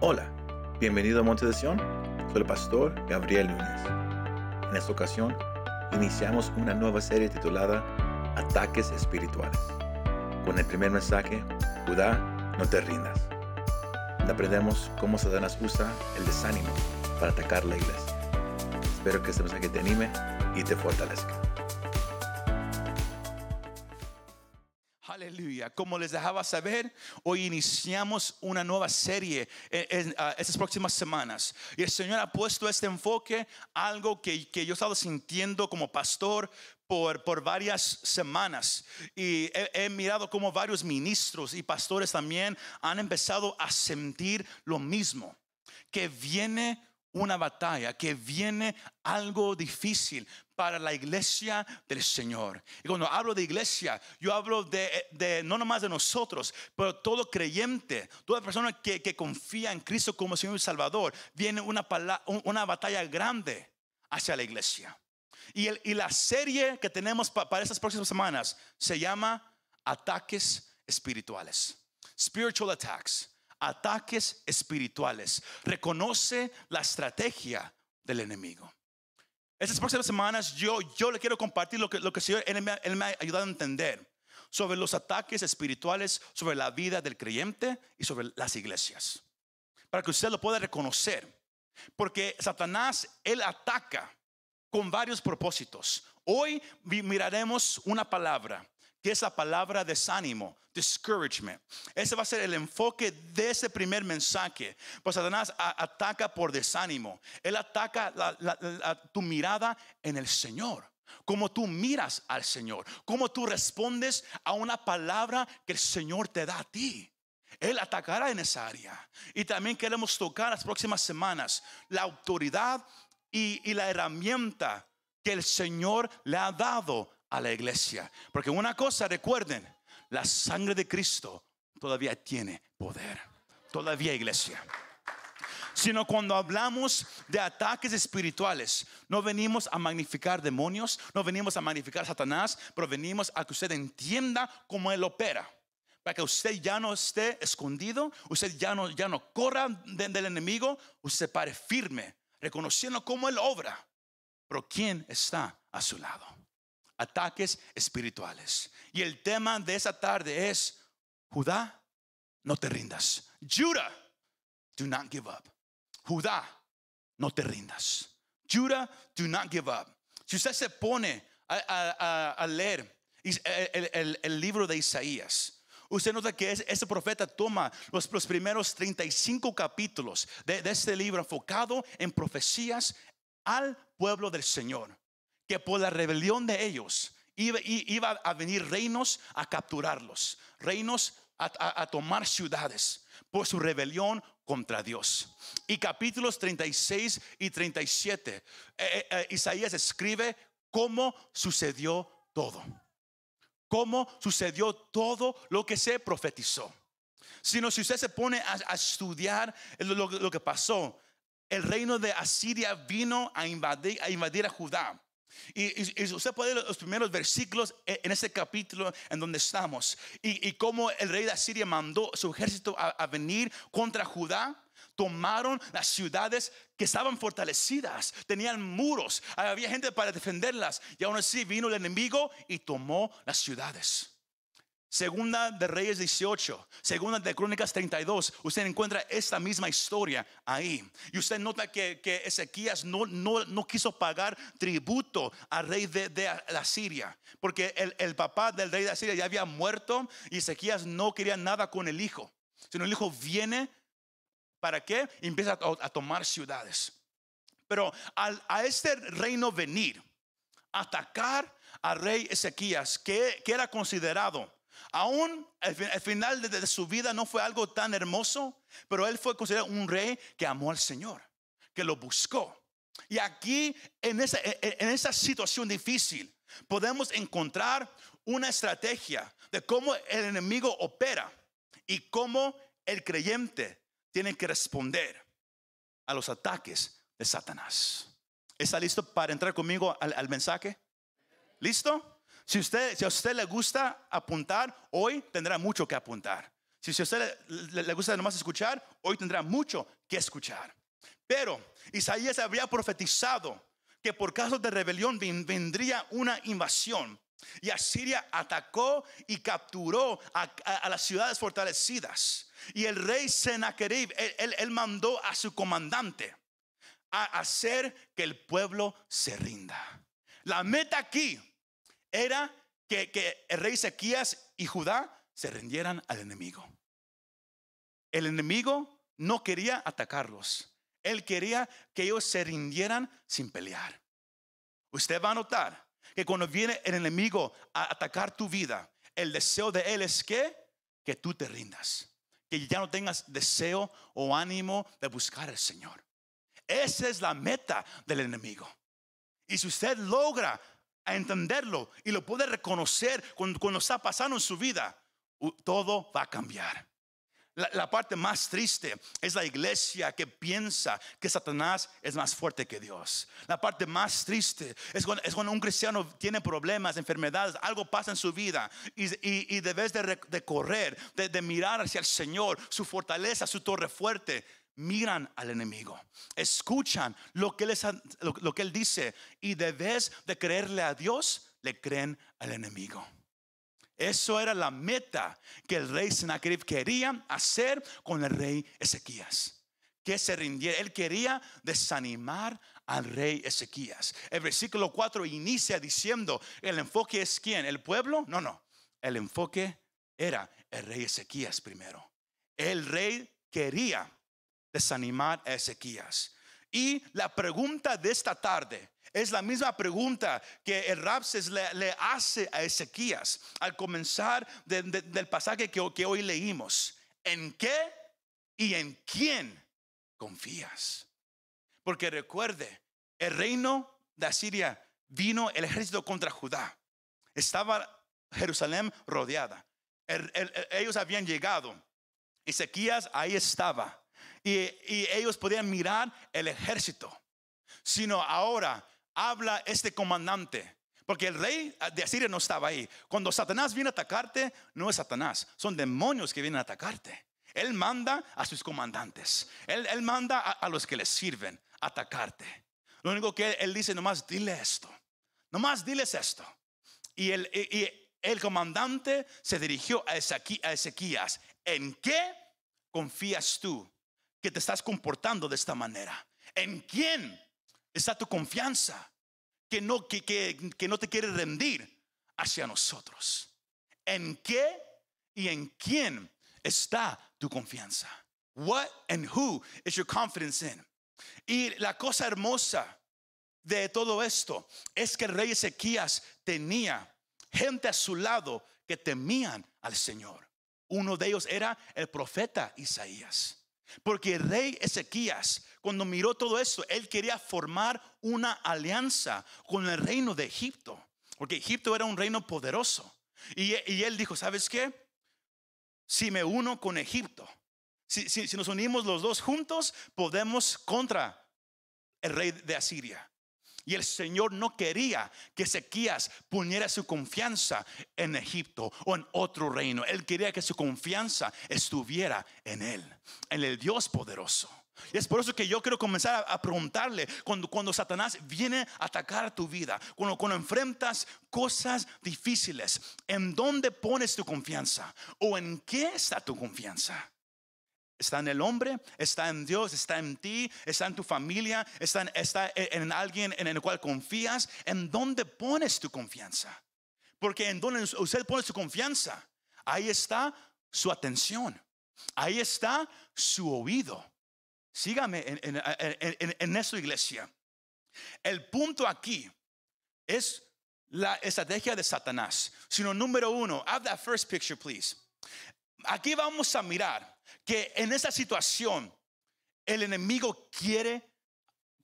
Hola, bienvenido a Monte de Sion. Soy el pastor Gabriel Núñez. En esta ocasión, iniciamos una nueva serie titulada Ataques Espirituales. Con el primer mensaje, Judá, no te rindas. Aprendemos cómo Satanás usa el desánimo para atacar la iglesia. Espero que este mensaje te anime y te fortalezca. Como les dejaba saber, hoy iniciamos una nueva serie en, ah, estas próximas semanas. Y el Señor ha puesto este enfoque, algo que, que yo he estado sintiendo como pastor por, por varias semanas. Y he, he mirado como varios ministros y pastores también han empezado a sentir lo mismo. Que viene una batalla, que viene algo difícil para la iglesia del Señor. Y cuando hablo de iglesia, yo hablo de, no nomás de nosotros, pero todo creyente, toda persona que, confía en Cristo como Señor y Salvador, viene una, una batalla grande hacia la iglesia. Y, y la serie que tenemos para estas próximas semanas se llama Ataques Espirituales. Spiritual Attacks ataques espirituales. Reconoce la estrategia del enemigo. Estas próximas semanas yo, yo le quiero compartir lo que, lo que el Señor él me, me ha ayudado a entender sobre los ataques espirituales, sobre la vida del creyente y sobre las iglesias. Para que usted lo pueda reconocer. Porque Satanás, él ataca con varios propósitos. Hoy miraremos una palabra que es la palabra desánimo, discouragement. Ese va a ser el enfoque de ese primer mensaje. Pues Satanás ataca por desánimo. Él ataca tu mirada en el Señor. Como tú miras al Señor. Como tú respondes a una palabra que el Señor te da a ti. Él atacará en esa área. Y también queremos tocar las próximas semanas la autoridad y, y la herramienta que el Señor le ha dado a la iglesia. Porque una cosa, recuerden, la sangre de Cristo todavía tiene poder. Todavía iglesia. Sino cuando hablamos de ataques espirituales, no venimos a magnificar demonios, no venimos a magnificar Satanás, pero venimos a que usted entienda cómo Él opera. Para que usted ya no esté escondido, usted ya no, ya no corra del enemigo, usted pare firme, reconociendo cómo Él obra. Pero ¿quién está a su lado? Ataques espirituales. Y el tema de esa tarde es, Judá, no te rindas. Judah, do not give up. Judá, no te rindas. Judah, do not give up. Si usted se pone a, leer el, libro de Isaías, usted nota que ese profeta toma los, primeros 35 capítulos de, de este libro enfocado en profecías al pueblo del Señor que por la rebelión de ellos iba, a venir reinos a capturarlos, reinos a, tomar ciudades por su rebelión contra Dios. Y capítulos 36 y 37, eh, eh, eh, Isaías escribe cómo sucedió todo. Cómo sucedió todo lo que se profetizó. Sino si usted se pone a, estudiar lo, que pasó, el reino de Asiria vino a invadir a, invadir a Judá. Y, usted puede ver los primeros versículos e, en ese capítulo en donde estamos. Y, cómo el rey de Asiria mandó su ejército a, venir contra Judá. Tomaron las ciudades que estaban fortalecidas, tenían muros, había gente para defenderlas. Y aún así vino el enemigo y tomó las ciudades. Segunda de Reyes 18, segunda de Crónicas 32, usted encuentra esta misma historia ahí. Y usted nota que, Ezequías no, no, quiso pagar tributo al rey de, de la Siria, porque el, el, papá del rey de Siria ya había muerto y Ezequías no quería nada con el hijo. Sino el hijo viene, ¿para qué? Y empieza a, tomar ciudades. Pero al, a este reino venir, atacar al rey Ezequías, que, que era considerado Aún el, final de, su vida no fue algo tan hermoso, pero él fue considerado un rey que amó al Señor, que lo buscó. Y aquí, en esa, en esa situación difícil, podemos encontrar una estrategia de cómo el enemigo opera y cómo el creyente tiene que responder a los ataques de Satanás. ¿Está listo para entrar conmigo al, al mensaje? ¿Listo? Si, usted, si a usted le gusta apuntar, hoy tendrá mucho que apuntar. Si a usted le, gusta nomás escuchar, hoy tendrá mucho que escuchar. Pero Isaías había profetizado que por caso de rebelión vendría una invasión. Y Asiria atacó y capturó a, las ciudades fortalecidas. Y el rey Sennacherib, él, mandó a su comandante a hacer que el pueblo se rinda. La meta aquí era que, el rey Ezequías y Judá se rindieran al enemigo. El enemigo no quería atacarlos. Él quería que ellos se rindieran sin pelear. Usted va a notar que cuando viene el enemigo a atacar tu vida, el deseo de él es que que tú te rindas, que ya no tengas deseo o ánimo de buscar al Señor. Esa es la meta del enemigo. Y si usted logra entenderlo y lo puede reconocer cuando, cuando está pasando en su vida, todo va a cambiar. La, parte más triste es la iglesia que piensa que Satanás es más fuerte que Dios. La parte más triste es cuando, un cristiano tiene problemas, enfermedades, algo pasa en su vida y, y, debes de, correr, de, mirar hacia el Señor, su fortaleza, su torre fuerte. Miran al enemigo, escuchan lo que, él lo que él dice y debes de creerle a Dios, le creen al enemigo. Eso era la meta que el rey Sennacherib quería hacer con el rey Ezequías. Que se rindiera. Él quería desanimar al rey Ezequías. El versículo 4 inicia diciendo, el enfoque es quién? ¿El pueblo? No, no. El enfoque era el rey Ezequías primero. El rey quería desanimar a Ezequías. Y la pregunta de esta tarde es la misma pregunta que el Rapses le, hace a Ezequías al comenzar del pasaje que, hoy leímos. ¿En qué y en quién confías? Porque recuerde, el reino de Asiria vino el ejército contra Judá. Estaba Jerusalén rodeada. ellos habían llegado. Ezequías ahí estaba. Y, ellos podían mirar el ejército. Sino ahora habla este comandante. Porque el rey de Asiria no estaba ahí. Cuando Satanás viene a atacarte, no es Satanás, son demonios que vienen a atacarte. Él manda a sus comandantes. Él, manda a, los que le sirven a atacarte. Lo único que él, dice, nomás dile esto. Nomás diles esto. Y el, y el comandante se dirigió a Ezequías. ¿En qué confías tú que te estás comportando de esta manera? ¿En quién está tu confianza que no, que, que, no te quiere rendir hacia nosotros. ¿En qué y en quién está tu confianza? What and who is your confidence in? Y la cosa hermosa de todo esto es que el rey Ezequías tenía gente a su lado que temían al Señor. Uno de ellos era el profeta Isaías. Porque el rey Ezequías, cuando miró todo esto, él quería formar una alianza con el reino de Egipto. Porque Egipto era un reino poderoso. Y, él dijo, ¿sabes qué? Si me uno con Egipto, si, si nos unimos los dos juntos, podemos contra el rey de Asiria. Y el Señor no quería que Ezequías poniera su confianza en Egipto o en otro reino. Él quería que su confianza estuviera en Él, en el Dios poderoso. Y es por eso que yo quiero comenzar a, preguntarle cuando, cuando, Satanás viene a atacar tu vida, cuando, cuando enfrentas cosas difíciles, ¿en dónde pones tu confianza? ¿O en qué está tu confianza? Está en el hombre, está en Dios, está en ti, está en tu familia, está en, alguien en el cual confías. ¿En dónde pones tu confianza? Porque en donde usted pone su confianza, ahí está su atención, ahí está su oído. Sígame en, en, en esta iglesia. El punto aquí es la estrategia de Satanás. Sino número uno, have that first picture, please. Aquí vamos a mirar que en esa situación el enemigo quiere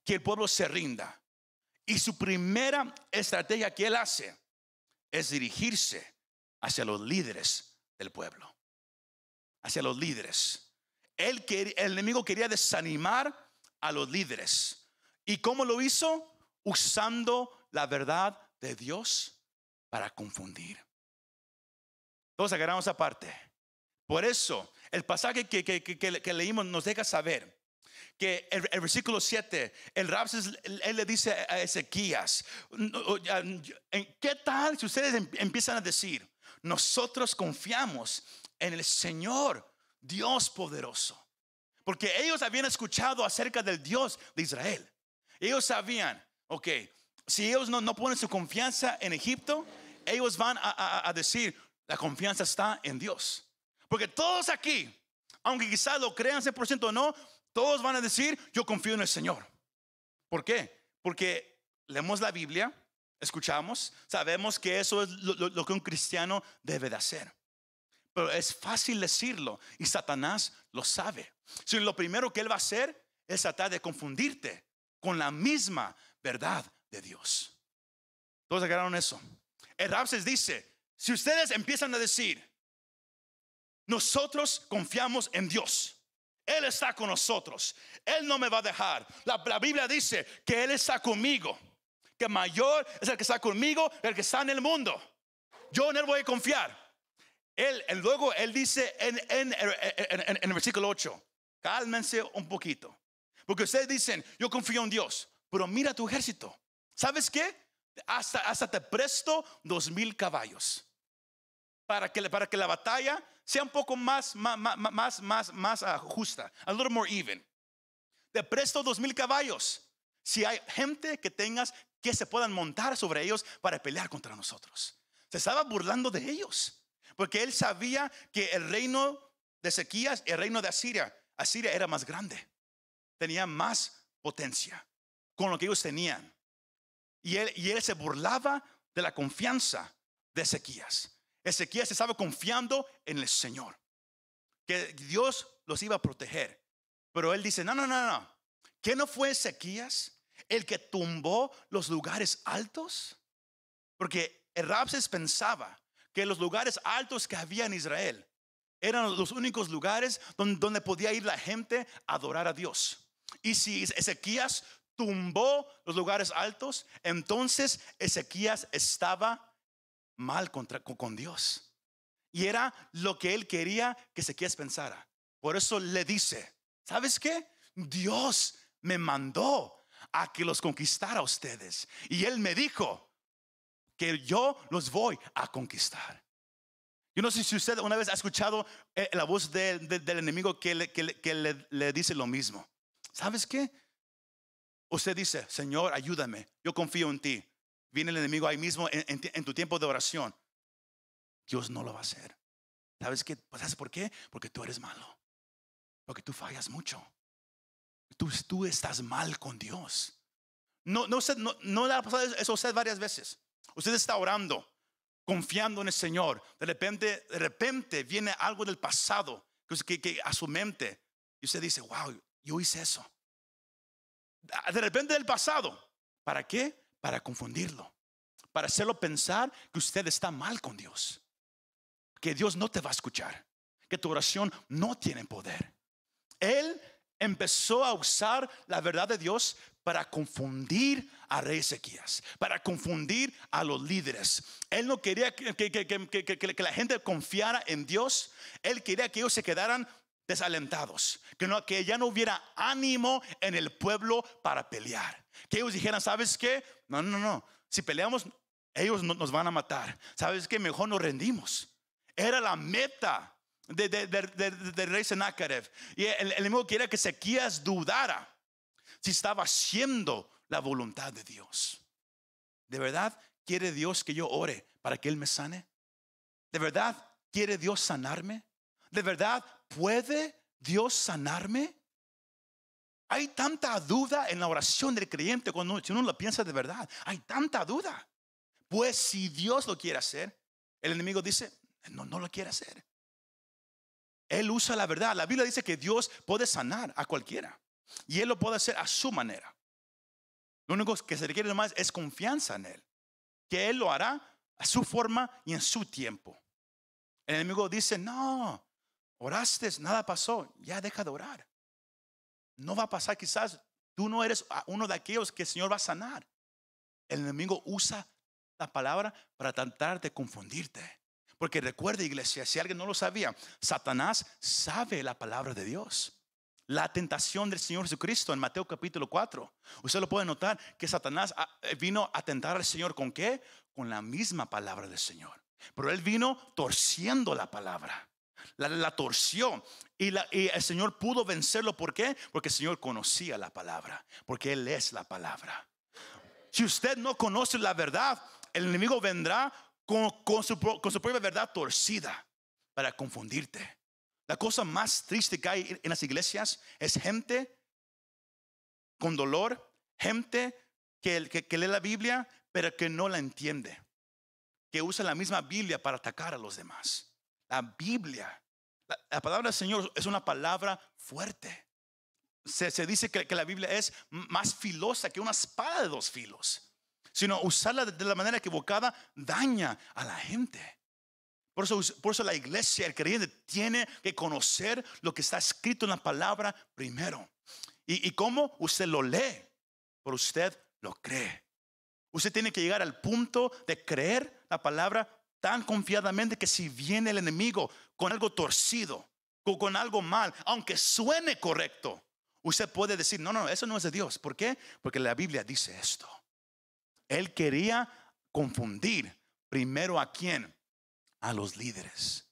que el pueblo se rinda. Y su primera estrategia que él hace es dirigirse hacia los líderes del pueblo. Hacia los líderes. Él el enemigo quería desanimar a los líderes. ¿Y cómo lo hizo? Usando la verdad de Dios para confundir. Todos agarramos aparte. Por eso el pasaje que, que- que- leímos nos deja saber que el, el versículo 7, el Rapses, él le dice a Ezequías, "No, ya, ¿en ¿qué tal si ustedes em- empiezan a decir, nosotros confiamos en el Señor, Dios poderoso? Porque ellos habían escuchado acerca del Dios de Israel. Ellos sabían, ok, si ellos no, no ponen su confianza en Egipto, ellos van a- a decir, la confianza está en Dios. Porque todos aquí, aunque quizás lo crean 100% o no, todos van a decir, yo confío en el Señor. ¿Por qué? Porque leemos la Biblia, escuchamos, sabemos que eso es lo, que un cristiano debe de hacer. Pero es fácil decirlo y Satanás lo sabe. Si lo primero que él va a hacer es tratar de confundirte con la misma verdad de Dios. Todos agarraron eso. El Rapses dice, si ustedes empiezan a decir, nosotros confiamos en Dios. Él está con nosotros. Él no me va a dejar. La, Biblia dice que Él está conmigo. Que mayor es el que está conmigo, el que está en el mundo. Yo en Él voy a confiar. Él, luego Él dice en el versículo 8, cálmense un poquito. Porque ustedes dicen, yo confío en Dios, pero mira tu ejército. ¿Sabes qué? Hasta, hasta te presto dos mil caballos para que, para que la batalla sea un poco más, más, más, más, más ah, justa, a little more even. Te presto dos mil caballos. Si hay gente que tengas que se puedan montar sobre ellos para pelear contra nosotros. Se estaba burlando de ellos, porque él sabía que el reino de Ezequías, el reino de Asiria, Asiria era más grande, tenía más potencia con lo que ellos tenían. Y él, y él se burlaba de la confianza de Ezequías. Ezequías estaba confiando en el Señor, que Dios los iba a proteger. Pero él dice, no, no, no, no. ¿Que no fue Ezequías el que tumbó los lugares altos? Porque Rabses pensaba que los lugares altos que había en Israel eran los únicos lugares donde, donde podía ir la gente a adorar a Dios. Y si Ezequías tumbó los lugares altos, entonces Ezequías estaba mal contra, con, Dios. Y era lo que él quería que Ezequías pensara. Por eso le dice, ¿sabes qué? Dios me mandó a que los conquistara a ustedes. Y él me dijo que yo los voy a conquistar. Yo no sé si usted una vez ha escuchado eh, la voz de- de- del enemigo que le- le dice lo mismo. ¿Sabes qué? Usted dice, Señor, ayúdame, yo confío en ti. Viene el enemigo ahí mismo en, tu tiempo de oración. Dios no lo va a hacer. ¿Sabes qué? Pues, ¿Sabes por qué? Porque tú eres malo. Porque tú fallas mucho. Tú, estás mal con Dios. No, no, no, no le ha pasado eso a usted varias veces. Usted está orando, confiando en el Señor. De repente, de repente viene algo del pasado que a su mente. Y usted dice, wow, yo hice eso. De repente del pasado. ¿Para qué? Para confundirlo. Para hacerlo pensar que usted está mal con Dios. Que Dios no te va a escuchar. Que tu oración no tiene poder. Él empezó a usar la verdad de Dios para confundir a rey Ezequías, para confundir a los líderes. Él no quería que, la gente confiara en Dios, él quería que ellos se quedaran desalentados, que, no, que ya no hubiera ánimo en el pueblo para pelear. Que ellos dijeran, ¿sabes qué? No, no, no, si peleamos, ellos no- nos van a matar. ¿Sabes qué? Mejor nos rendimos. Era la meta de, de, rey Sennacherib. Y el, enemigo quería que Ezequías dudara si estaba haciendo la voluntad de Dios. ¿De verdad quiere Dios que yo ore para que Él me sane? ¿De verdad quiere Dios sanarme? ¿De verdad puede Dios sanarme? Hay tanta duda en la oración del creyente cuando uno- lo piensa de verdad. Hay tanta duda. Pues si Dios lo quiere hacer, el enemigo dice, no, no lo quiere hacer. Él usa la verdad. La Biblia dice que Dios puede sanar a cualquiera. Y Él lo puede hacer a su manera. Lo único que se requiere más es confianza en Él. Que Él lo hará a su forma y en su tiempo. El enemigo dice, no, oraste, nada pasó, ya deja de orar. No va a pasar quizás, tú no eres uno de aquellos que el Señor va a sanar. El enemigo usa la palabra para tratar de confundirte. Porque recuerde, iglesia, si alguien no lo sabía, Satanás sabe la palabra de Dios. La tentación del Señor Jesucristo en Mateo capítulo 4. Usted lo puede notar que Satanás ah, eh, vino a tentar al Señor con qué? Con la misma palabra del Señor. Pero él vino torciendo la palabra. La, torció. Y, el Señor pudo vencerlo. ¿Por qué? Porque el Señor conocía la palabra. Porque Él es la palabra. Si usted no conoce la verdad, el enemigo vendrá con, su, propia verdad torcida para confundirte. La cosa más triste que hay en las iglesias es gente con dolor, gente que, que, lee la Biblia, pero que no la entiende, que usa la misma Biblia para atacar a los demás. La Biblia, la, palabra del Señor es una palabra fuerte. Se, dice que, la Biblia es más filosa que una espada de dos filos sino usarla de la manera equivocada daña a la gente. Por eso, por eso la iglesia, el creyente, tiene que conocer lo que está escrito en la palabra primero. ¿Y, y cómo? Usted lo lee, pero usted lo cree. Usted tiene que llegar al punto de creer la palabra tan confiadamente que si viene el enemigo con algo torcido, con, con algo mal, aunque suene correcto, usted puede decir, no, no, eso no es de Dios. ¿Por qué? Porque la Biblia dice esto. Él quería confundir primero a quién? A los líderes.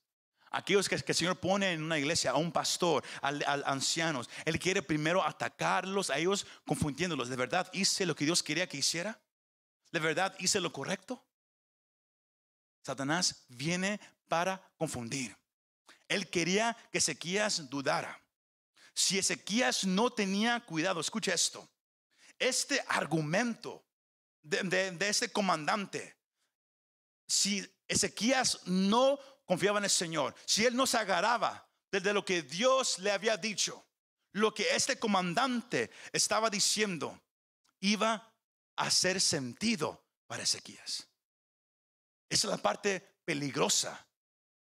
Aquellos que, el Señor pone en una iglesia, a un pastor, a, ancianos. Él quiere primero atacarlos a ellos, confundiéndolos. ¿De verdad hice lo que Dios quería que hiciera? ¿De verdad hice lo correcto? Satanás viene para confundir. Él quería que Ezequías dudara. Si Ezequías no tenía cuidado, escucha esto. Este argumento de, este comandante, si Ezequías no confiaba en el Señor, si él no se agarraba desde lo que Dios le había dicho, lo que este comandante estaba diciendo, iba a hacer sentido para Ezequías. Esa es la parte peligrosa.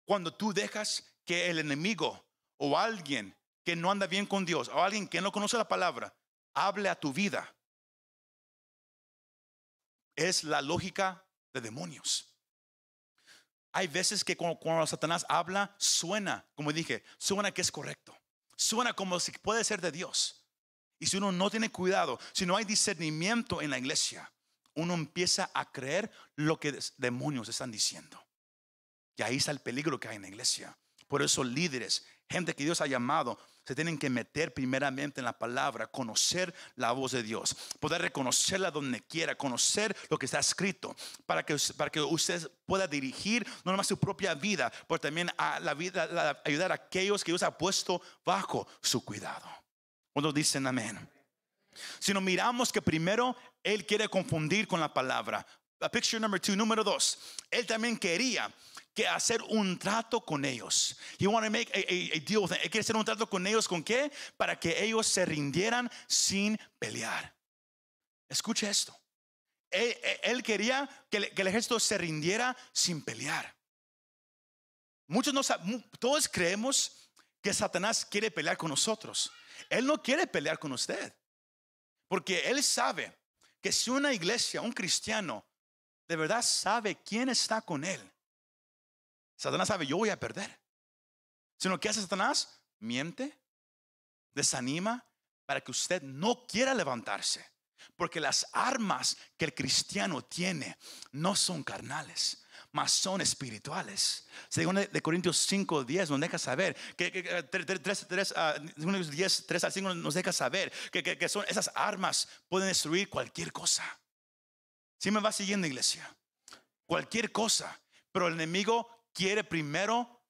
Cuando tú dejas que el enemigo o alguien que no anda bien con Dios o alguien que no conoce la palabra hable a tu vida es la lógica de demonios. Hay veces que cuando, Satanás habla, suena, como dije, suena que es correcto. Suena como si puede ser de Dios. Y si uno no tiene cuidado, si no hay discernimiento en la iglesia, uno empieza a creer lo que demonios están diciendo. Y ahí está el peligro que hay en la iglesia. Por eso líderes, gente que Dios ha llamado, se tienen que meter primeramente en la palabra, conocer la voz de Dios, poder reconocerla donde quiera, conocer lo que está escrito, para que, para que usted pueda dirigir no nomás su propia vida, pero también a la vida, ayudar a aquellos que Dios ha puesto bajo su cuidado. Cuando dicen amén. Si no miramos que primero Él quiere confundir con la palabra. picture number two, número dos. Él también quería que hacer un trato con ellos. You want to make a, deal. Quiere hacer un trato con ellos con qué? Para que ellos se rindieran sin pelear. Escuche esto. Él, quería que, el ejército se rindiera sin pelear. Muchos no todos creemos que Satanás quiere pelear con nosotros. Él no quiere pelear con usted. Porque él sabe que si una iglesia, un cristiano, de verdad sabe quién está con él, Satanás sabe, yo voy a perder. Sino que hace Satanás? Miente, desanima para que usted no quiera levantarse. Porque las armas que el cristiano tiene no son carnales, mas son espirituales. Según de Corintios 5, 10 nos deja saber que, 3, 3, 10, 3 a 5 nos deja saber que, que, son esas armas pueden destruir cualquier cosa. Si me va siguiendo, iglesia, cualquier cosa, pero el enemigo quiere primero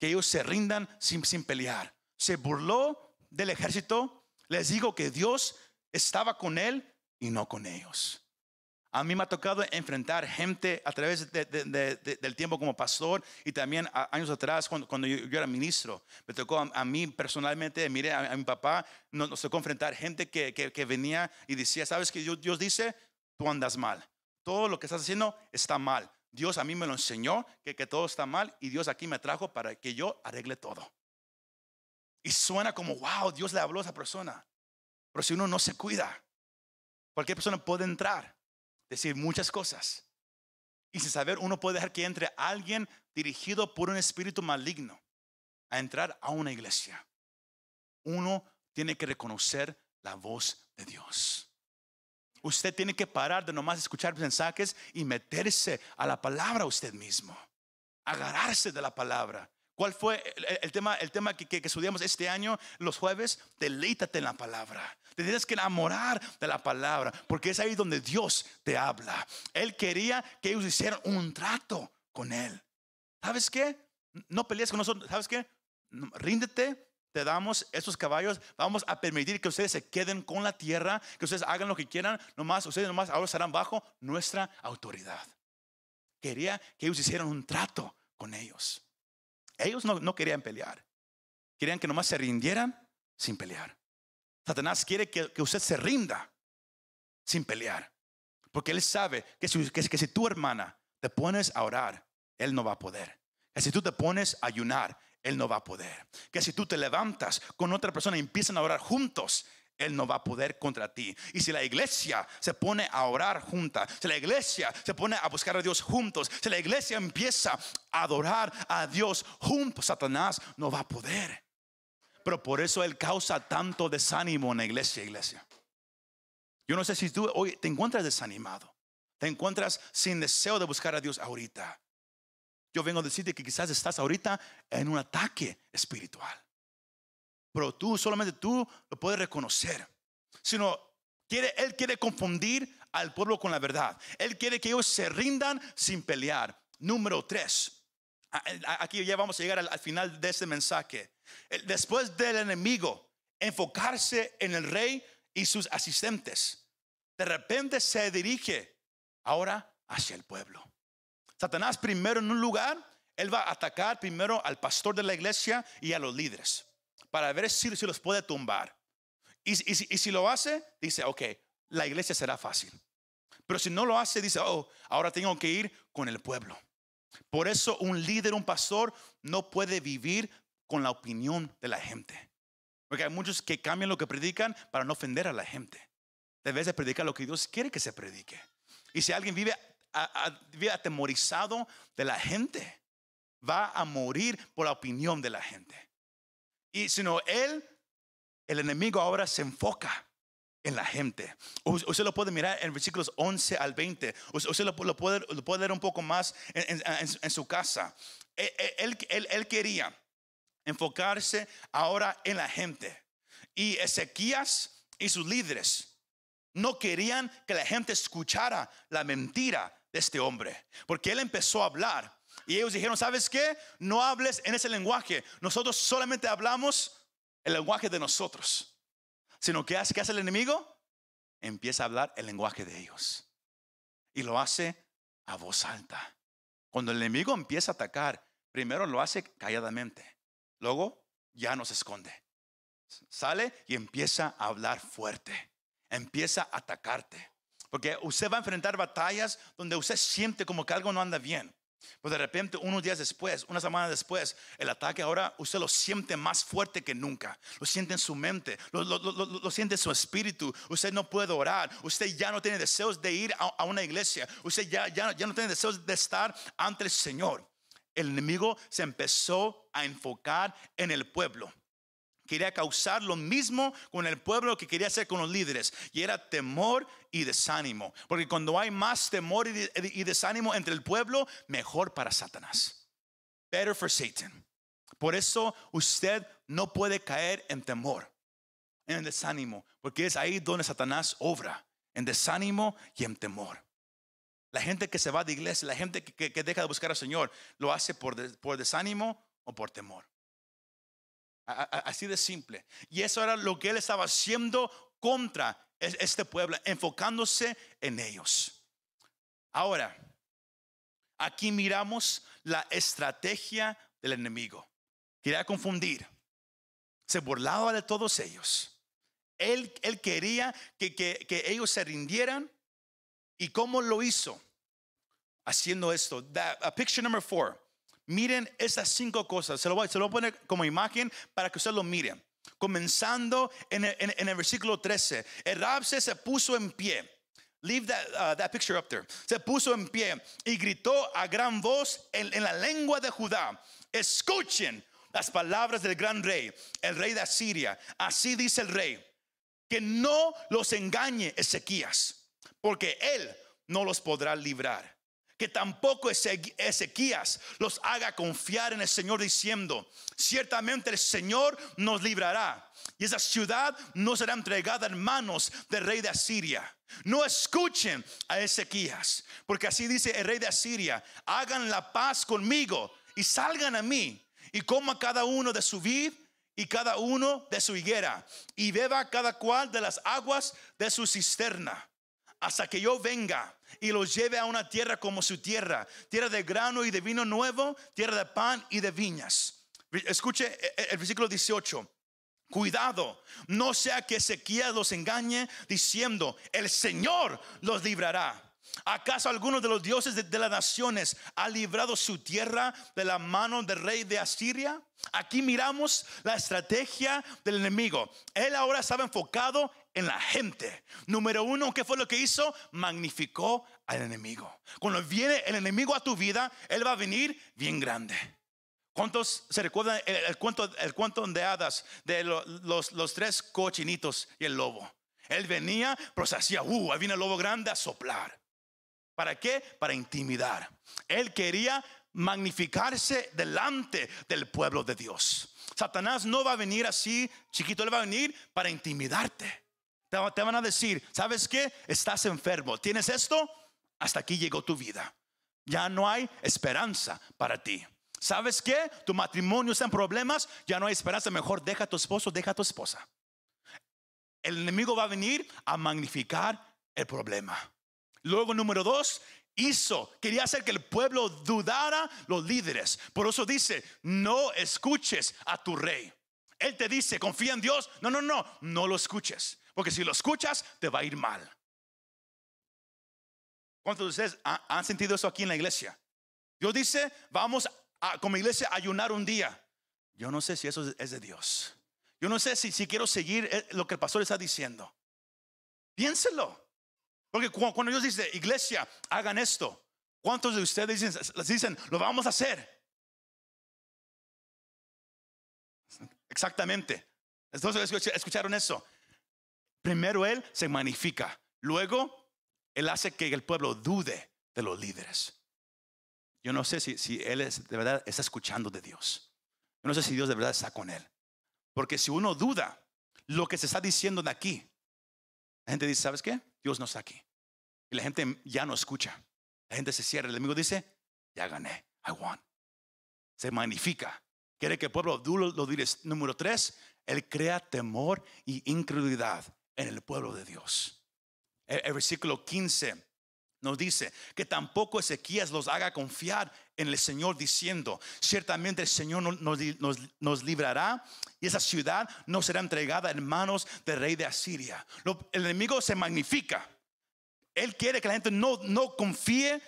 que ellos se rindan sin, sin pelear. Se burló del ejército. Les digo que Dios estaba con él y no con ellos. A mí me ha tocado enfrentar gente a través del tiempo como pastor y también años atrás cuando, yo, era ministro. Me tocó a, mí personalmente, mire, a, mi papá nos, tocó enfrentar gente que, venía y decía, ¿sabes que Dios, Dios dice? Tú andas mal. Todo lo que estás haciendo está mal. Dios a mí me lo enseñó que, que todo está mal y Dios aquí me trajo para que yo arregle todo. Y suena como, wow, Dios le habló a esa persona. Pero si uno no se cuida, cualquier persona puede entrar, decir muchas cosas. Y sin saber, uno puede dejar que entre alguien dirigido por un espíritu maligno a entrar a una iglesia. Uno tiene que reconocer la voz de Dios. Usted tiene que parar de nomás escuchar mensajes y meterse a la palabra usted mismo. Agarrarse de la palabra. ¿Cuál fue el, tema, el tema que, estudiamos este año, los jueves? Deleítate en la palabra. Te tienes que enamorar de la palabra, porque es ahí donde Dios te habla. Él quería que ellos hicieran un trato con Él. ¿Sabes qué? No pelees con nosotros. ¿Sabes qué? Ríndete, te damos estos caballos, vamos a permitir que ustedes se queden con la tierra, que ustedes hagan lo que quieran, nomás, ustedes nomás ahora estarán bajo nuestra autoridad. Quería que ellos hicieran un trato con ellos. Ellos no, querían pelear, querían que nomás se rindieran sin pelear. Satanás quiere que, usted se rinda sin pelear, porque él sabe que si, que, que si tu hermana te pones a orar, él no va a poder. Que si tú te pones a ayunar, él no va a poder. Que si tú te levantas con otra persona y empiezan a orar juntos, Él no va a poder contra ti. Y si la iglesia se pone a orar junta, si la iglesia se pone a buscar a Dios juntos, si la iglesia empieza a adorar a Dios juntos, Satanás no va a poder. Pero por eso Él causa tanto desánimo en la iglesia, iglesia. Yo no sé si tú hoy te encuentras desanimado, te encuentras sin deseo de buscar a Dios ahorita. Yo vengo a decirte que quizás estás ahorita en un ataque espiritual. Pero tú, solamente tú lo puedes reconocer. Sino, quiere, Él quiere confundir al pueblo con la verdad. Él quiere que ellos se rindan sin pelear. Número tres. Aquí ya vamos a llegar al, al final de este mensaje. Después del enemigo, enfocarse en el rey y sus asistentes. De repente se dirige ahora hacia el pueblo. Satanás primero en un lugar, él va a atacar primero al pastor de la iglesia y a los líderes para ver si, si los puede tumbar. Y, si lo hace, dice, ok, la iglesia será fácil. Pero si no lo hace, dice, oh, ahora tengo que ir con el pueblo. Por eso un líder, un pastor, no puede vivir con la opinión de la gente. Porque hay muchos que cambian lo que predican para no ofender a la gente. Debes de predicar lo que Dios quiere que se predique. Y si alguien vive vive atemorizado de la gente. Va a morir por la opinión de la gente. Y sino él, el enemigo ahora se enfoca en la gente. Usted lo puede mirar en versículos 11 al 20. Usted lo, puede, lo puede, un poco más en, su casa. E, e, él, él, él, quería enfocarse ahora en la gente. Y Ezequías y sus líderes no querían que la gente escuchara la mentira de este hombre. Porque él empezó a hablar. Y ellos dijeron, ¿sabes qué? No hables en ese lenguaje. Nosotros solamente hablamos el lenguaje de nosotros. Sino que hace, ¿qué hace el enemigo? Empieza a hablar el lenguaje de ellos. Y lo hace a voz alta. Cuando el enemigo empieza a atacar, primero lo hace calladamente. Luego ya no se esconde. Sale y empieza a hablar fuerte. Empieza a atacarte. Porque usted va a enfrentar batallas donde usted siente como que algo no anda bien. Pues de repente, unos días después, una semana después, el ataque ahora usted lo siente más fuerte que nunca. Lo siente en su mente, lo, siente en su espíritu. Usted no puede orar. Usted ya no tiene deseos de ir a, una iglesia. Usted ya, ya, ya no tiene deseos de estar ante el Señor. El enemigo se empezó a enfocar en el pueblo quería causar lo mismo con el pueblo que quería hacer con los líderes. Y era temor y desánimo. Porque cuando hay más temor y, desánimo entre el pueblo, mejor para Satanás. Better for Satan. Por eso usted no puede caer en temor, en desánimo, porque es ahí donde Satanás obra, en desánimo y en temor. La gente que se va de iglesia, la gente que, deja de buscar al Señor, lo hace por, por desánimo o por temor. Así de simple. Y eso era lo que él estaba haciendo contra este pueblo, enfocándose en ellos. Ahora, aquí miramos la estrategia del enemigo. Quería confundir. Se burlaba de todos ellos. Él, él quería que, que, ellos se rindieran. ¿Y cómo lo hizo? Haciendo esto. picture number four. Miren esas cinco cosas. Se lo, voy, se lo a poner como imagen para que usted lo mire. Comenzando en el, versículo 13. El Rabse se puso en pie. Leave that, uh, that picture up there. Se puso en pie y gritó a gran voz en, en la lengua de Judá. Escuchen las palabras del gran rey, el rey de Asiria. Así dice el rey, que no los engañe Ezequías, porque él no los podrá librar. Que tampoco Eze- Ezequías los haga confiar en el Señor diciendo, ciertamente el Señor nos librará y esa ciudad no será entregada en manos del rey de Asiria. No escuchen a Ezequías, porque así dice el rey de Asiria, hagan la paz conmigo y salgan a mí y coma cada uno de su vid y cada uno de su higuera y beba cada cual de las aguas de su cisterna hasta que yo venga y los lleve a una tierra como su tierra, tierra de grano y de vino nuevo, tierra de pan y de viñas. Escuche eh, el versículo 18. Cuidado, no sea que Ezequías los engañe diciendo, el Señor los librará. ¿Acaso alguno de los dioses de, de las naciones ha librado su tierra de la mano del rey de Asiria? Aquí miramos la estrategia del enemigo. Él ahora estaba enfocado en la gente. Número uno, ¿qué fue lo que hizo? Magnificó al enemigo. Cuando viene el enemigo a tu vida, él va a venir bien grande. ¿Cuántos se recuerdan el, cuento, el cuento de hadas de lo- los, los tres cochinitos y el lobo? Él venía, pero se hacía, uh, ahí viene el lobo grande a soplar. ¿Para qué? Para intimidar. Él quería magnificarse delante del pueblo de Dios. Satanás no va a venir así, chiquito, él va a venir para intimidarte. Te, va- te van a decir, ¿sabes qué? Estás enfermo. ¿Tienes esto? Hasta aquí llegó tu vida. Ya no hay esperanza para ti. ¿Sabes qué? Tu matrimonio está en problemas, ya no hay esperanza. Mejor deja a tu esposo, deja a tu esposa. El enemigo va a venir a magnificar el problema. Luego, número dos, hizo, quería hacer que el pueblo dudara los líderes. Por eso dice, no escuches a tu rey. Él te dice, confía en Dios. No, no, no, no lo escuches. Porque si lo escuchas, te va a ir mal. ¿Cuántos de ustedes ha- han sentido eso aquí en la iglesia? Dios dice, vamos como iglesia a ayunar un día. Yo no sé si eso es- de Dios. Yo no sé si, si quiero seguir eh, lo que el pastor está diciendo. Piénselo. Porque cu- cuando Dios dice, iglesia, hagan esto. ¿Cuántos de ustedes dicen, dicen, lo vamos a hacer? Exactamente. Entonces escuch- escucharon eso. Primero Él se magnifica. Luego Él hace que el pueblo dude de los líderes. Yo no sé si, Él es, de verdad está escuchando de Dios. Yo no sé si Dios de verdad está con Él. Porque si uno duda lo que se está diciendo de aquí, la gente dice, ¿sabes qué? Dios no está aquí. Y la gente ya no escucha. La gente se cierra. El enemigo dice, ya gané. I won. Se magnifica. Quiere que el pueblo duro lo diga. Número tres, él crea temor y incredulidad en el pueblo de Dios. El, el versículo 15 nos dice que tampoco Ezequías los haga confiar en el Señor diciendo, ciertamente el Señor no- nos, nos- nos librará y esa ciudad no será entregada en manos del rey de Asiria. El enemigo se magnifica. Él quiere que la gente no, no confíe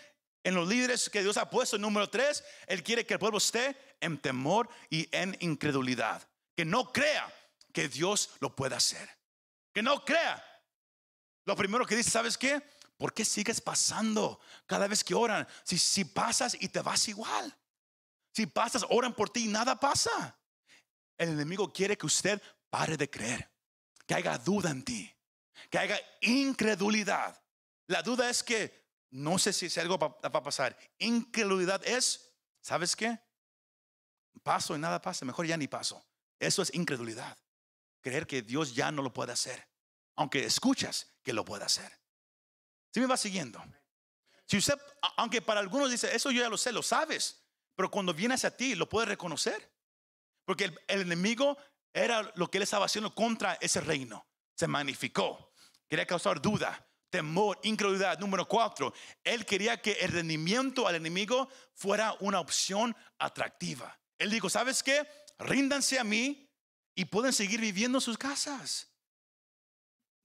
en los líderes que Dios ha puesto. Número tres, Él quiere que el pueblo esté en temor y en incredulidad. Que no crea que Dios lo pueda hacer. Que no crea. Lo primero que dice, ¿sabes qué? ¿Por qué sigues pasando cada vez que oran? Si, si pasas y te vas igual. Si pasas, oran por ti y nada pasa. El enemigo quiere que usted pare de creer. Que haya duda en ti. Que haya incredulidad. La duda es que no sé si, algo va a pasar. Incredulidad es, ¿sabes qué? Paso y nada pasa, mejor ya ni paso. Eso es incredulidad. Creer que Dios ya no lo puede hacer, aunque escuchas que lo puede hacer. Si me va siguiendo? Si usted, aunque para algunos dice, eso yo ya lo sé, lo sabes, pero cuando viene hacia ti, lo puedes reconocer. Porque el, el enemigo era lo que él estaba haciendo contra ese reino. Se magnificó. Quería causar duda, temor, incredulidad. Número cuatro, él quería que el rendimiento al enemigo fuera una opción atractiva. Él dijo, ¿sabes qué? Ríndanse a mí y pueden seguir viviendo en sus casas.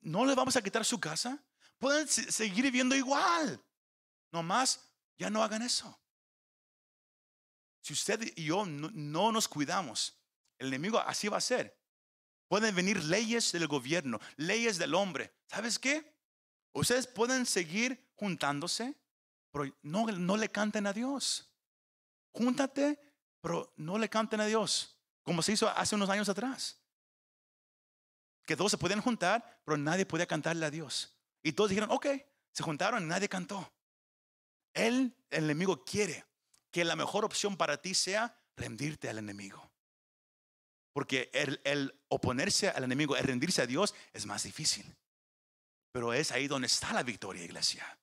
No les vamos a quitar su casa. Pueden se- seguir viviendo igual. Nomás ya no hagan eso. Si usted y yo no, no nos cuidamos, el enemigo así va a ser. Pueden venir leyes del gobierno, leyes del hombre. ¿Sabes qué? Ustedes pueden seguir juntándose, pero no, no le canten a Dios. Júntate, pero no le canten a Dios, como se hizo hace unos años atrás. Que todos se podían juntar, pero nadie podía cantarle a Dios. Y todos dijeron, ok, se juntaron y nadie cantó. Él, el enemigo, quiere que la mejor opción para ti sea rendirte al enemigo. Porque el, el, oponerse al enemigo, el rendirse a Dios es más difícil. Pero es ahí donde está la victoria, iglesia.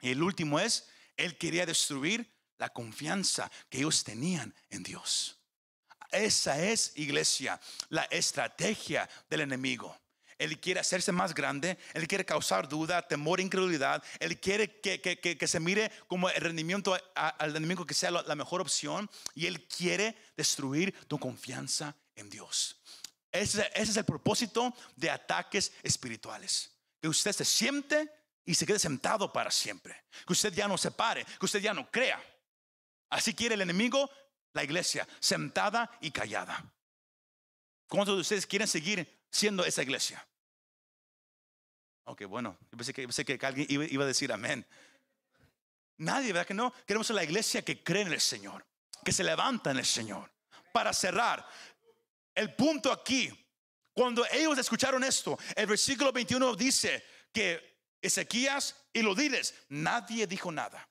Y el último es, Él quería destruir la confianza que ellos tenían en Dios. Esa es, iglesia, la estrategia del enemigo. Él quiere hacerse más grande, Él quiere causar duda, temor, incredulidad. Él quiere que, que, que, se mire como el rendimiento al enemigo que sea la, mejor opción. Y Él quiere destruir tu confianza en Dios. Ese, ese es el propósito de ataques espirituales. Que usted se siente y se quede sentado para siempre. Que usted ya no se pare, que usted ya no crea. Así quiere el enemigo, la iglesia, sentada y callada. ¿Cuántos de ustedes quieren seguir siendo esa iglesia? Ok, bueno, yo pensé que, pensé que alguien iba, a decir amén. Nadie, ¿verdad que no? Queremos la iglesia que cree en el Señor, que se levanta en el Señor. Para cerrar, el punto aquí, cuando ellos escucharon esto, el versículo 21 dice que Ezequías y los diles, nadie dijo nada.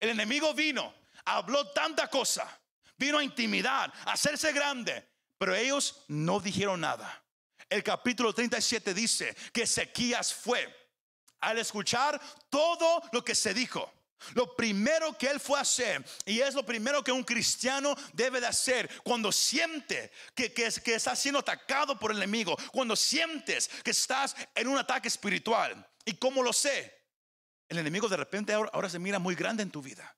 El enemigo vino, habló tanta cosa, vino a intimidar, a hacerse grande, pero ellos no dijeron nada. El capítulo 37 dice que Ezequías fue al escuchar todo lo que se dijo. Lo primero que él fue a hacer, y es lo primero que un cristiano debe de hacer cuando siente que, que, está siendo atacado por el enemigo, cuando sientes que estás en un ataque espiritual. ¿Y cómo lo sé? El enemigo de repente ahora se mira muy grande en tu vida.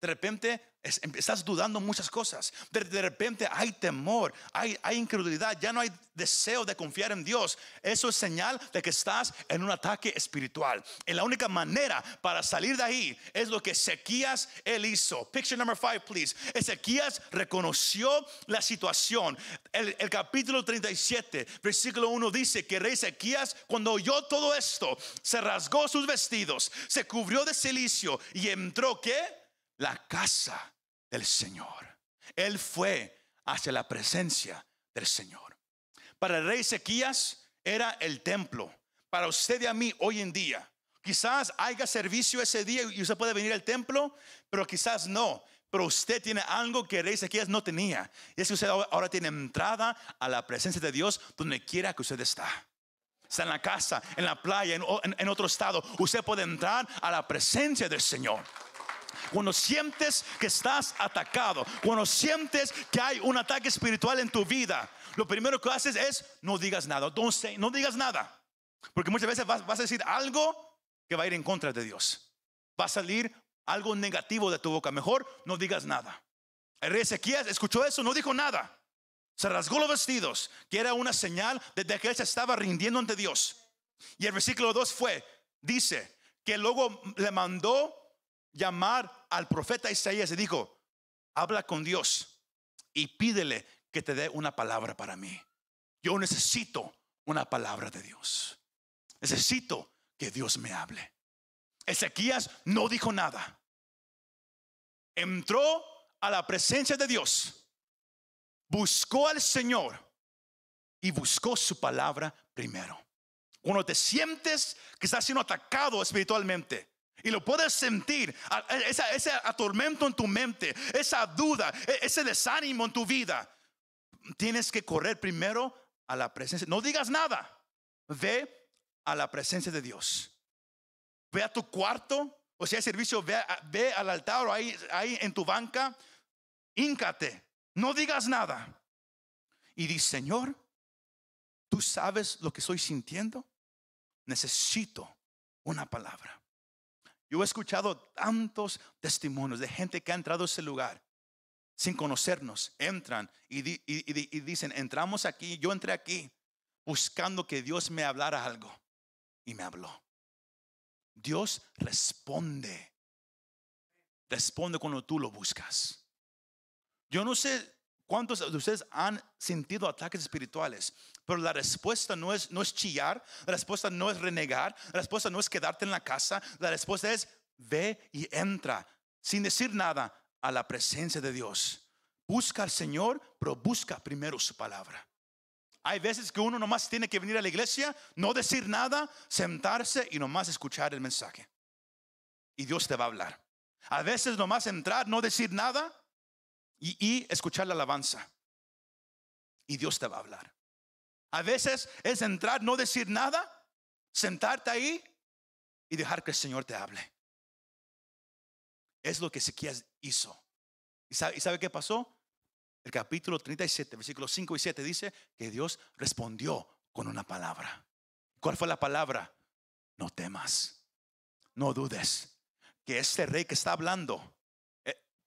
De repente Em, estás dudando muchas cosas. De, repente hay temor, hay, hay, incredulidad, ya no hay deseo de confiar en Dios. Eso es señal de que estás en un ataque espiritual. Y la única manera para salir de ahí es lo que Ezequías él hizo. Picture number five, please. Ezequías reconoció la situación. El, el capítulo 37, versículo 1 dice que rey Ezequías, cuando oyó todo esto, se rasgó sus vestidos, se cubrió de silicio y entró, ¿qué? La casa del Señor. Él fue hacia la presencia del Señor. Para el rey Ezequías era el templo. Para usted y a mí hoy en día, quizás haya servicio ese día y usted puede venir al templo, pero quizás no. Pero usted tiene algo que el rey Ezequías no tenía. Y es que usted ahora tiene entrada a la presencia de Dios donde quiera que usted está. Está en la casa, en la playa, en, en otro estado. Usted puede entrar a la presencia del Señor. Cuando sientes que estás atacado, cuando sientes que hay un ataque espiritual en tu vida, lo primero que haces es no digas nada. no digas nada. Porque muchas veces vas, a decir algo que va a ir en contra de Dios. Va a salir algo negativo de tu boca. Mejor no digas nada. El rey Ezequías escuchó eso, no dijo nada. Se rasgó los vestidos, que era una señal de que él se estaba rindiendo ante Dios. Y el versículo 2 fue, dice, que luego le mandó llamar al profeta Isaías y dijo, habla con Dios y pídele que te dé una palabra para mí. Yo necesito una palabra de Dios. Necesito que Dios me hable. Ezequías no dijo nada. Entró a la presencia de Dios. Buscó al Señor y buscó su palabra primero. Cuando te sientes que estás siendo atacado espiritualmente, y lo puedes sentir, ese atormento en tu mente, esa duda, e, ese desánimo en tu vida. Tienes que correr primero a la presencia. No digas nada. Ve a la presencia de Dios. Ve a tu cuarto, o si hay servicio, ve, ve al altar o ahí, ahí en tu banca. Híncate. No digas nada. Y di, Señor, tú sabes lo que estoy sintiendo. Necesito una palabra. Yo he escuchado tantos testimonios de gente que ha entrado a ese lugar sin conocernos. Entran y, dicen, entramos aquí, yo entré aquí buscando que Dios me hablara algo. Y me habló. Dios responde. Responde cuando tú lo buscas. Yo no sé ¿Cuántos de ustedes han sentido ataques espirituales? Pero la respuesta no es, no es chillar, la respuesta no es renegar, la respuesta no es quedarte en la casa, la respuesta es ve y entra sin decir nada a la presencia de Dios. Busca al Señor, pero busca primero su palabra. Hay veces que uno nomás tiene que venir a la iglesia, no decir nada, sentarse y nomás escuchar el mensaje. Y Dios te va a hablar. A veces nomás entrar, no decir nada y, escuchar la alabanza. Y Dios te va a hablar. A veces es entrar, no decir nada, sentarte ahí y dejar que el Señor te hable. Es lo que Ezequías hizo. ¿Y sabe, ¿Y sabe, qué pasó? El capítulo 37, versículos 5 y 7 dice que Dios respondió con una palabra. ¿Cuál fue la palabra? No temas, no dudes que este rey que está hablando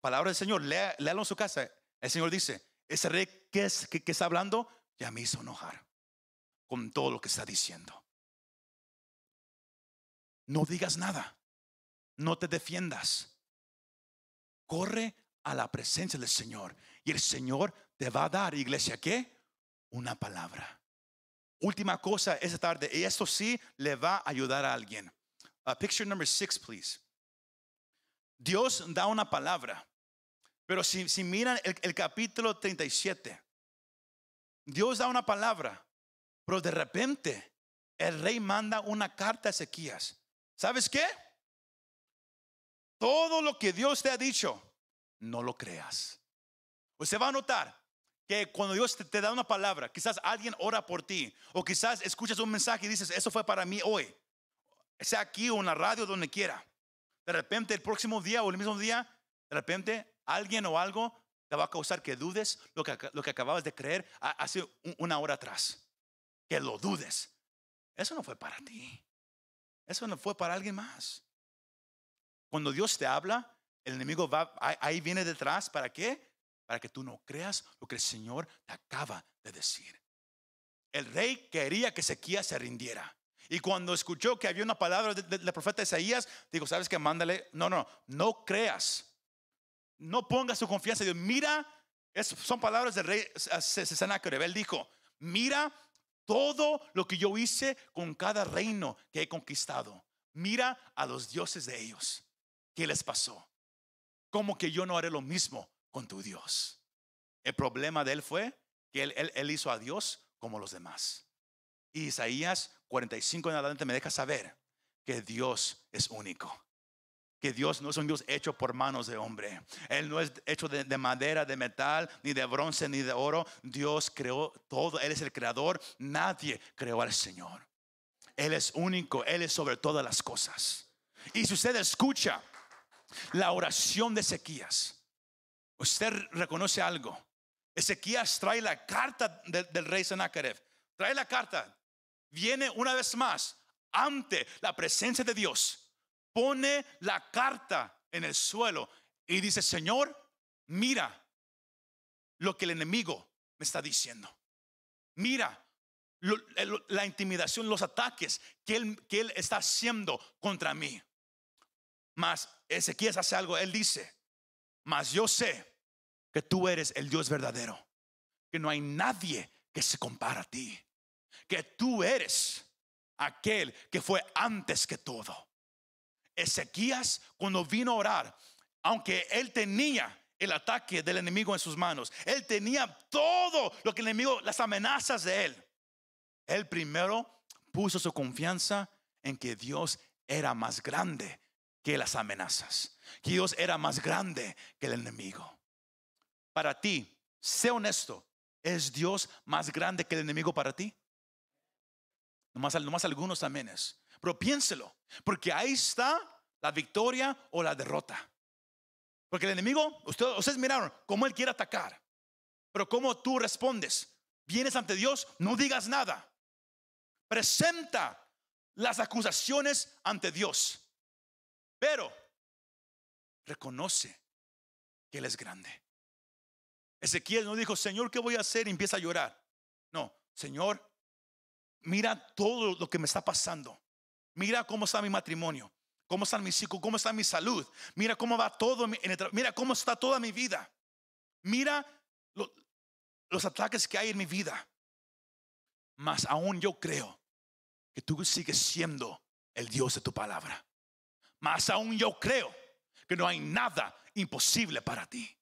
palabra del Señor, léalo en su casa. El Señor dice, ese rey que, está hablando ya me hizo enojar con todo lo que está diciendo. No digas nada, no te defiendas. Corre a la presencia del Señor y el Señor te va a dar, iglesia, ¿qué? Una palabra. Última cosa esta tarde, y esto sí le va a ayudar a alguien. Uh, picture number six, please. Dios da una palabra. Pero si, si miran el, capítulo 37, Dios da una palabra, pero de repente el rey manda una carta a Ezequías. ¿Sabes qué? Todo lo que Dios te ha dicho, no lo creas. Usted va a notar que cuando Dios te, te, da una palabra, quizás alguien ora por ti, o quizás escuchas un mensaje y dices, eso fue para mí hoy, sea aquí o en la radio, donde quiera. De repente, el próximo día o el mismo día, de repente alguien o algo te va a causar que dudes lo que, lo que acababas de creer hace una hora atrás. Que lo dudes. Eso no fue para ti. Eso no fue para alguien más. Cuando Dios te habla, el enemigo va, ahí viene detrás. ¿Para qué? Para que tú no creas lo que el Señor te acaba de decir. El rey quería que Ezequías se rindiera. Y cuando escuchó que había una palabra del profeta Isaías, dijo, ¿sabes qué? Mándale. No, no, no creas no ponga su confianza en Dios. Mira, son palabras del rey Sennacherib. Él dijo, mira todo lo que yo hice con cada reino que he conquistado. Mira a los dioses de ellos. ¿Qué les pasó? Como que yo no haré lo mismo con tu Dios. El problema de él fue que él, él hizo a Dios como los demás. Y Isaías 45 en adelante me deja saber que Dios es único que Dios no es un Dios hecho por manos de hombre. Él no es hecho de, madera, de metal, ni de bronce, ni de oro. Dios creó todo. Él es el creador. Nadie creó al Señor. Él es único. Él es sobre todas las cosas. Y si usted escucha la oración de Ezequías, usted reconoce algo. Ezequías trae la carta del rey Sennacherib. Trae la carta. Viene una vez más ante la presencia de Dios pone la carta en el suelo y dice, Señor, mira lo que el enemigo me está diciendo. Mira la intimidación, los ataques que él, que él está haciendo contra mí. Mas Ezequiel hace algo, él dice, mas yo sé que tú eres el Dios verdadero, que no hay nadie que se compara a ti, que tú eres aquel que fue antes que todo. Ezequías cuando vino a orar, aunque él tenía el ataque del enemigo en sus manos, él tenía todo lo que el enemigo, las amenazas de él, él primero puso su confianza en que Dios era más grande que las amenazas, que Dios era más grande que el enemigo. Para ti, sé honesto, ¿es Dios más grande que el enemigo para ti? Nomás, nomás algunos amenes. Pero piénselo, porque ahí está la victoria o la derrota. Porque el enemigo, ustedes, ustedes miraron cómo él quiere atacar, pero cómo tú respondes. Vienes ante Dios, no digas nada. Presenta las acusaciones ante Dios, pero reconoce que Él es grande. Ezequiel no dijo, Señor, ¿qué voy a hacer? Y empieza a llorar. No, Señor, mira todo lo que me está pasando. Mira cómo está mi matrimonio. ¿Cómo está mis hijos? ¿Cómo está mi salud? Mira cómo va todo. Mira cómo está toda mi vida. Mira los ataques que hay en mi vida. Mas aún yo creo que tú sigues siendo el Dios de tu palabra. Mas aún yo creo que no hay nada imposible para ti.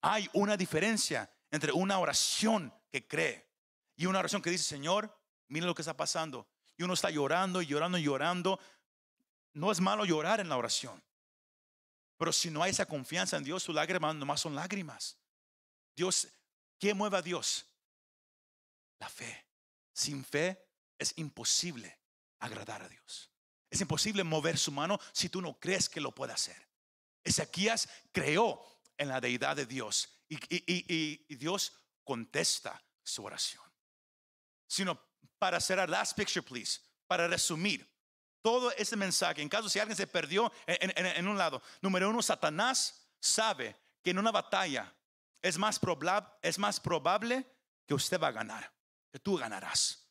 Hay una diferencia entre una oración que cree y una oración que dice, Señor, mira lo que está pasando. Y uno está llorando y llorando y llorando. No es malo llorar en la oración. Pero si no hay esa confianza en Dios, sus lágrimas nomás son lágrimas. Dios, ¿qué mueve a Dios? La fe. Sin fe es imposible agradar a Dios. Es imposible mover su mano si tú no crees que lo puede hacer. Ezequías creó en la deidad de Dios y, Dios contesta su oración. Sino para cerrar, last picture please, para resumir todo ese mensaje, en caso si alguien se perdió en, un lado, número uno, Satanás sabe que en una batalla es más, es más probable que usted va a ganar, que tú ganarás.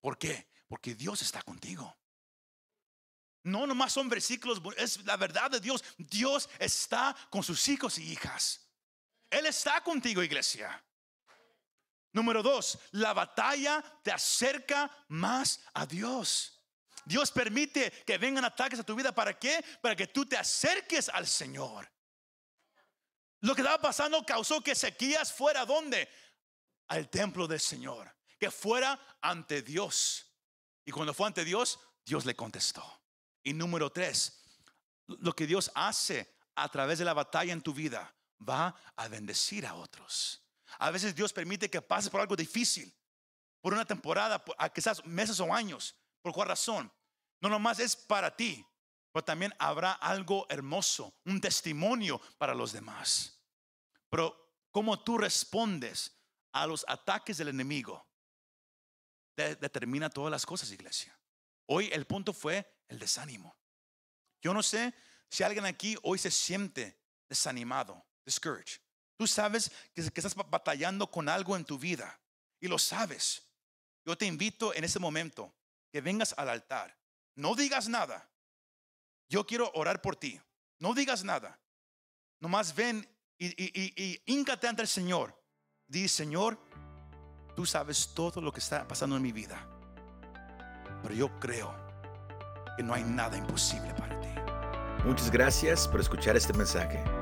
¿Por qué? Porque Dios está contigo. No nomás son versículos, es la verdad de Dios. Dios está con sus hijos y hijas. Él está contigo, iglesia. Número dos, la batalla te acerca más a Dios. Dios permite que vengan ataques a tu vida. ¿Para qué? Para que tú te acerques al Señor. Lo que estaba pasando causó que Ezequías fuera donde? Al templo del Señor. Que fuera ante Dios. Y cuando fue ante Dios, Dios le contestó. Y número tres, lo que Dios hace a través de la batalla en tu vida va a bendecir a otros. A veces Dios permite que pases por algo difícil, por una temporada, quizás meses o años. ¿Por cuál razón? No nomás es para ti, pero también habrá algo hermoso, un testimonio para los demás. Pero cómo tú respondes a los ataques del enemigo determina todas las cosas, iglesia. Hoy el punto fue el desánimo. Yo no sé si alguien aquí hoy se siente desanimado, discouraged. Tú sabes que, estás batallando con algo en tu vida y lo sabes. Yo te invito en ese momento que vengas al altar. No digas nada. Yo quiero orar por ti. No digas nada. Nomás ven y, y, ante el Señor. Di, Señor, tú sabes todo lo que está pasando en mi vida. Pero yo creo que no hay nada imposible para ti. Muchas gracias por escuchar este mensaje.